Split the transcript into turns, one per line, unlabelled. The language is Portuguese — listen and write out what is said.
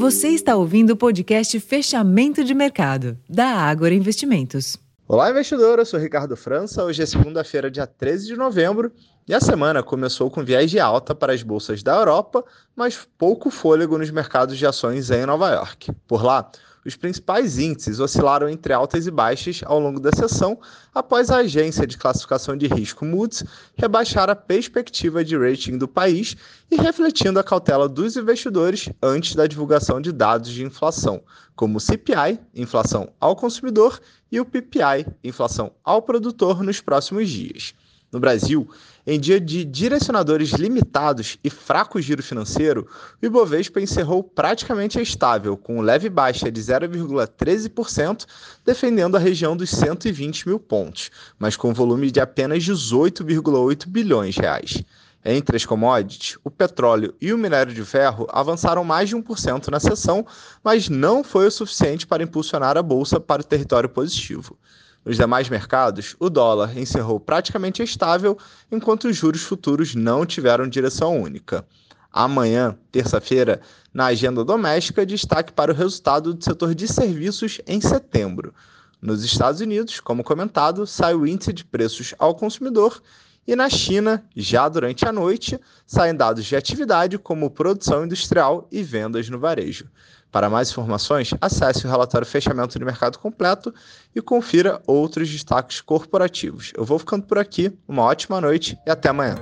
Você está ouvindo o podcast Fechamento de Mercado, da Ágora Investimentos.
Olá, investidor. Eu sou Ricardo França. Hoje é segunda-feira, dia 13 de novembro, e a semana começou com viés de alta para as bolsas da Europa, mas pouco fôlego nos mercados de ações em Nova York. Por lá, os principais índices oscilaram entre altas e baixas ao longo da sessão, após a agência de classificação de risco Moody's rebaixar a perspectiva de rating do país e refletindo a cautela dos investidores antes da divulgação de dados de inflação, como o CPI, inflação ao consumidor, e o PPI, inflação ao produtor, nos próximos dias. No Brasil, em dia de direcionadores limitados e fraco giro financeiro, o Ibovespa encerrou praticamente estável, com leve baixa de 0,13%, defendendo a região dos 120 mil pontos, mas com volume de apenas 18,8 bilhões de reais. Entre as commodities, o petróleo e o minério de ferro avançaram mais de 1% na sessão, mas não foi o suficiente para impulsionar a bolsa para o território positivo. Nos demais mercados, o dólar encerrou praticamente estável, enquanto os juros futuros não tiveram direção única. Amanhã, terça-feira, na agenda doméstica, destaque para o resultado do setor de serviços em setembro. Nos Estados Unidos, como comentado, sai o índice de preços ao consumidor e na China, já durante a noite, saem dados de atividade como produção industrial e vendas no varejo. Para mais informações, acesse o relatório Fechamento de Mercado Completo e confira outros destaques corporativos. Eu vou ficando por aqui, uma ótima noite e até amanhã.